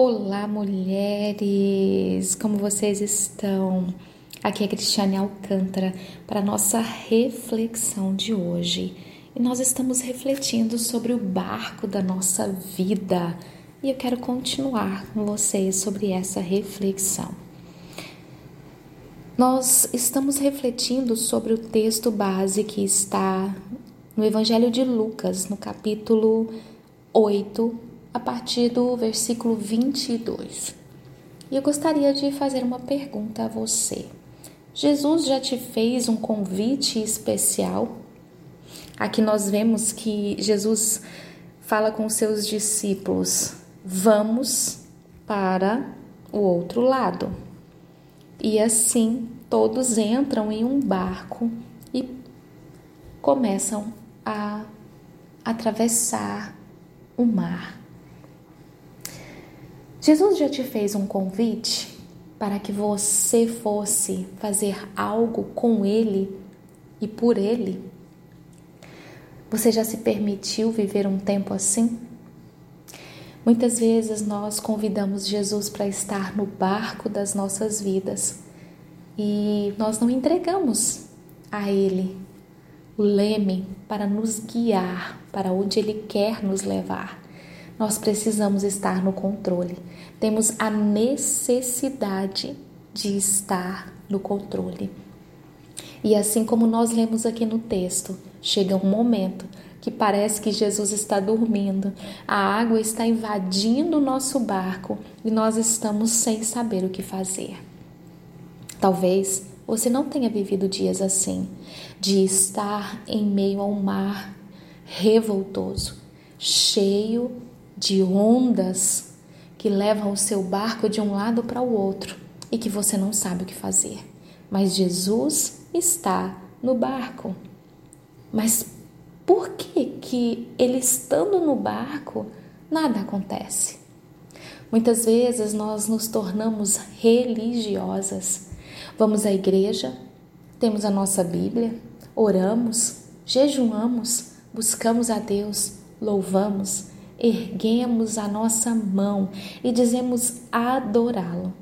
Olá, mulheres! Como vocês estão? Aqui é Cristiane Alcântara para nossa reflexão de hoje. E nós estamos refletindo sobre o barco da nossa vida. E eu quero continuar com vocês sobre essa reflexão. Nós estamos refletindo sobre o texto base que está no Evangelho de Lucas, no capítulo 8, a partir do versículo 22. E eu gostaria de fazer uma pergunta a você. Jesus já te fez um convite especial? Aqui nós vemos que Jesus fala com seus discípulos: vamos para o outro lado. E assim todos entram em um barco e começam a atravessar o mar. Jesus já te fez um convite para que você fosse fazer algo com Ele e por Ele? Você já se permitiu viver um tempo assim? Muitas vezes nós convidamos Jesus para estar no barco das nossas vidas e nós não entregamos a Ele o leme para nos guiar para onde Ele quer nos levar nós precisamos estar no controle. Temos a necessidade de estar no controle. E assim como nós lemos aqui no texto, chega um momento que parece que Jesus está dormindo, a água está invadindo o nosso barco e nós estamos sem saber o que fazer. Talvez você não tenha vivido dias assim, de estar em meio ao mar revoltoso, cheio de ondas que levam o seu barco de um lado para o outro e que você não sabe o que fazer. Mas Jesus está no barco. Mas por que que ele estando no barco nada acontece? Muitas vezes nós nos tornamos religiosas. Vamos à igreja, temos a nossa Bíblia, oramos, jejuamos, buscamos a Deus, louvamos, erguemos a nossa mão e dizemos adorá-lo.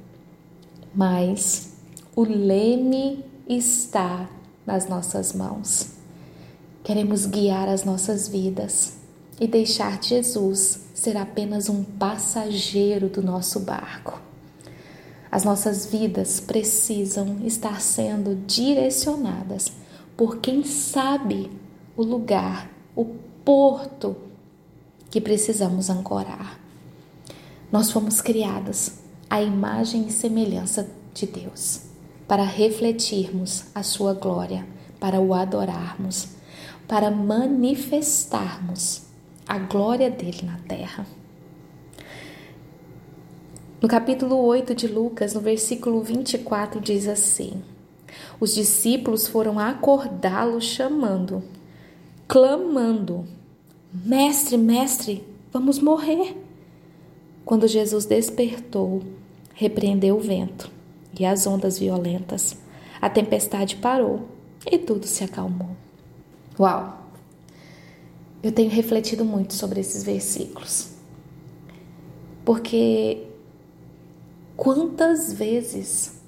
Mas o leme está nas nossas mãos. Queremos guiar as nossas vidas e deixar Jesus ser apenas um passageiro do nosso barco. As nossas vidas precisam estar sendo direcionadas por quem sabe o lugar, o porto que precisamos ancorar. Nós fomos criados à imagem e semelhança de Deus, para refletirmos a sua glória, para o adorarmos, para manifestarmos a glória dele na terra. No capítulo 8 de Lucas, no versículo 24, diz assim: Os discípulos foram acordá-lo chamando, clamando: Mestre, mestre, vamos morrer. Quando Jesus despertou, repreendeu o vento e as ondas violentas. A tempestade parou e tudo se acalmou. Uau! Eu tenho refletido muito sobre esses versículos. Porque quantas vezes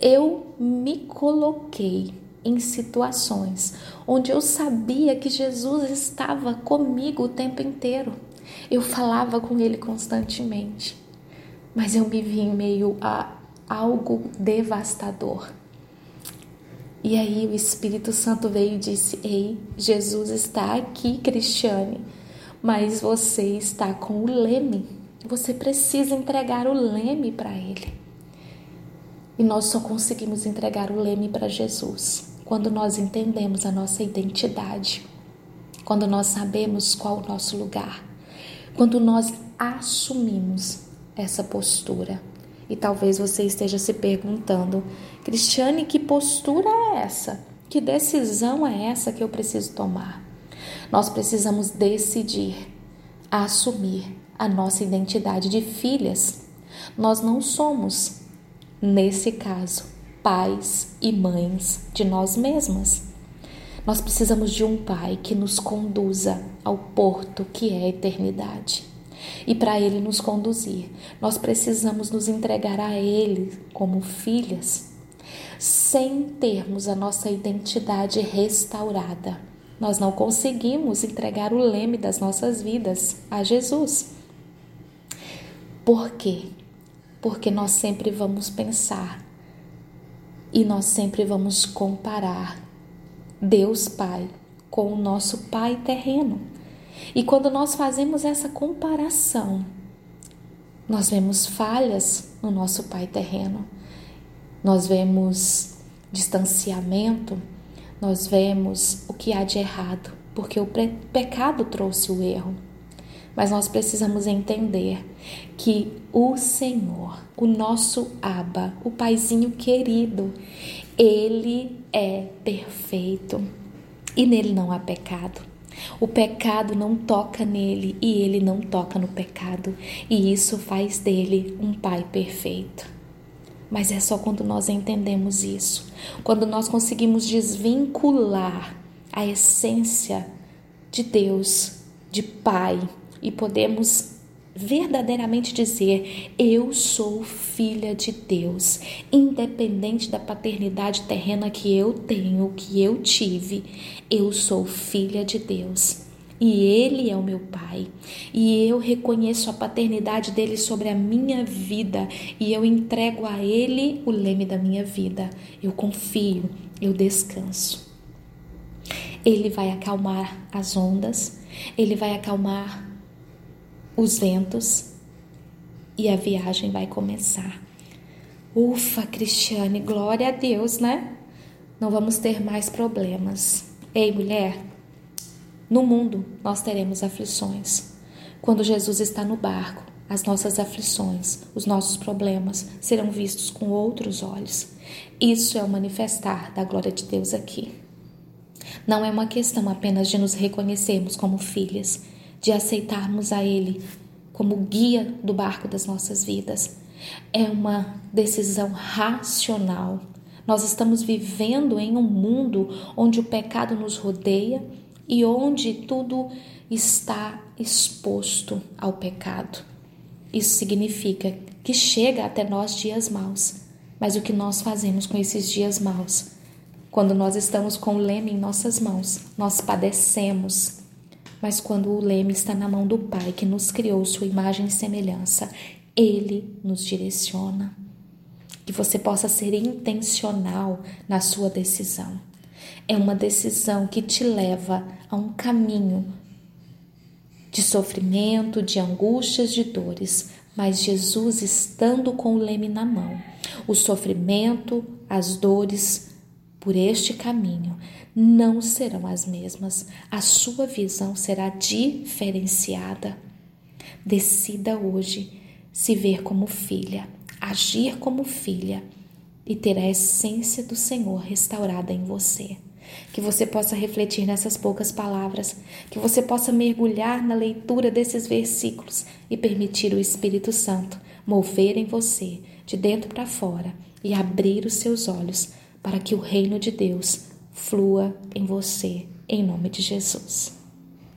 eu me coloquei em situações onde eu sabia que Jesus estava comigo o tempo inteiro. Eu falava com ele constantemente, mas eu me vi em meio a algo devastador. E aí o Espírito Santo veio e disse: Ei, Jesus está aqui, Cristiane, mas você está com o leme. Você precisa entregar o leme para ele. E nós só conseguimos entregar o leme para Jesus quando nós entendemos a nossa identidade, quando nós sabemos qual o nosso lugar, quando nós assumimos essa postura. E talvez você esteja se perguntando, Cristiane, que postura é essa? Que decisão é essa que eu preciso tomar? Nós precisamos decidir assumir a nossa identidade de filhas. Nós não somos, nesse caso, pais e mães de nós mesmas. Nós precisamos de um pai que nos conduza ao porto que é a eternidade. E para Ele nos conduzir, nós precisamos nos entregar a Ele como filhas, sem termos a nossa identidade restaurada. Nós não conseguimos entregar o leme das nossas vidas a Jesus. Por quê? Porque nós sempre vamos pensar e nós sempre vamos comparar Deus Pai com o nosso Pai terreno. E quando nós fazemos essa comparação, nós vemos falhas no nosso Pai terreno, nós vemos distanciamento, nós vemos o que há de errado, porque o pecado trouxe o erro. Mas nós precisamos entender que o Senhor, o nosso Abba, o Paizinho querido, ele é perfeito e nele não há pecado. O pecado não toca nele e ele não toca no pecado, e isso faz dele um pai perfeito. Mas é só quando nós entendemos isso, quando nós conseguimos desvincular a essência de Deus, de Pai, e podemos verdadeiramente dizer: Eu sou filha de Deus, independente da paternidade terrena que eu tenho, que eu tive, eu sou filha de Deus. E Ele é o meu Pai, e eu reconheço a paternidade dele sobre a minha vida, e eu entrego a Ele o leme da minha vida. Eu confio, eu descanso. Ele vai acalmar as ondas, ele vai acalmar os ventos e a viagem vai começar. Ufa, Cristiane, glória a Deus, né? Não vamos ter mais problemas. Ei, mulher, no mundo nós teremos aflições. Quando Jesus está no barco, as nossas aflições, os nossos problemas serão vistos com outros olhos. Isso é o manifestar da glória de Deus aqui. Não é uma questão apenas de nos reconhecermos como filhas, de aceitarmos a Ele como guia do barco das nossas vidas. É uma decisão racional. Nós estamos vivendo em um mundo onde o pecado nos rodeia e onde tudo está exposto ao pecado. Isso significa que chega até nós dias maus. Mas o que nós fazemos com esses dias maus? Quando nós estamos com o leme em nossas mãos, nós padecemos mas quando o leme está na mão do Pai que nos criou sua imagem e semelhança, ele nos direciona. Que você possa ser intencional na sua decisão. É uma decisão que te leva a um caminho de sofrimento, de angústias, de dores, mas Jesus estando com o leme na mão, o sofrimento, as dores por este caminho não serão as mesmas. A sua visão será diferenciada. Decida hoje se ver como filha, agir como filha e ter a essência do Senhor restaurada em você. Que você possa refletir nessas poucas palavras, que você possa mergulhar na leitura desses versículos e permitir o Espírito Santo mover em você, de dentro para fora, e abrir os seus olhos para que o reino de Deus flua em você, em nome de Jesus.